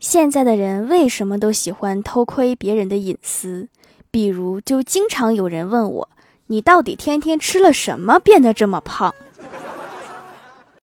现在的人为什么都喜欢偷窥别人的隐私？比如就经常有人问我你到底天天吃了什么变得这么胖？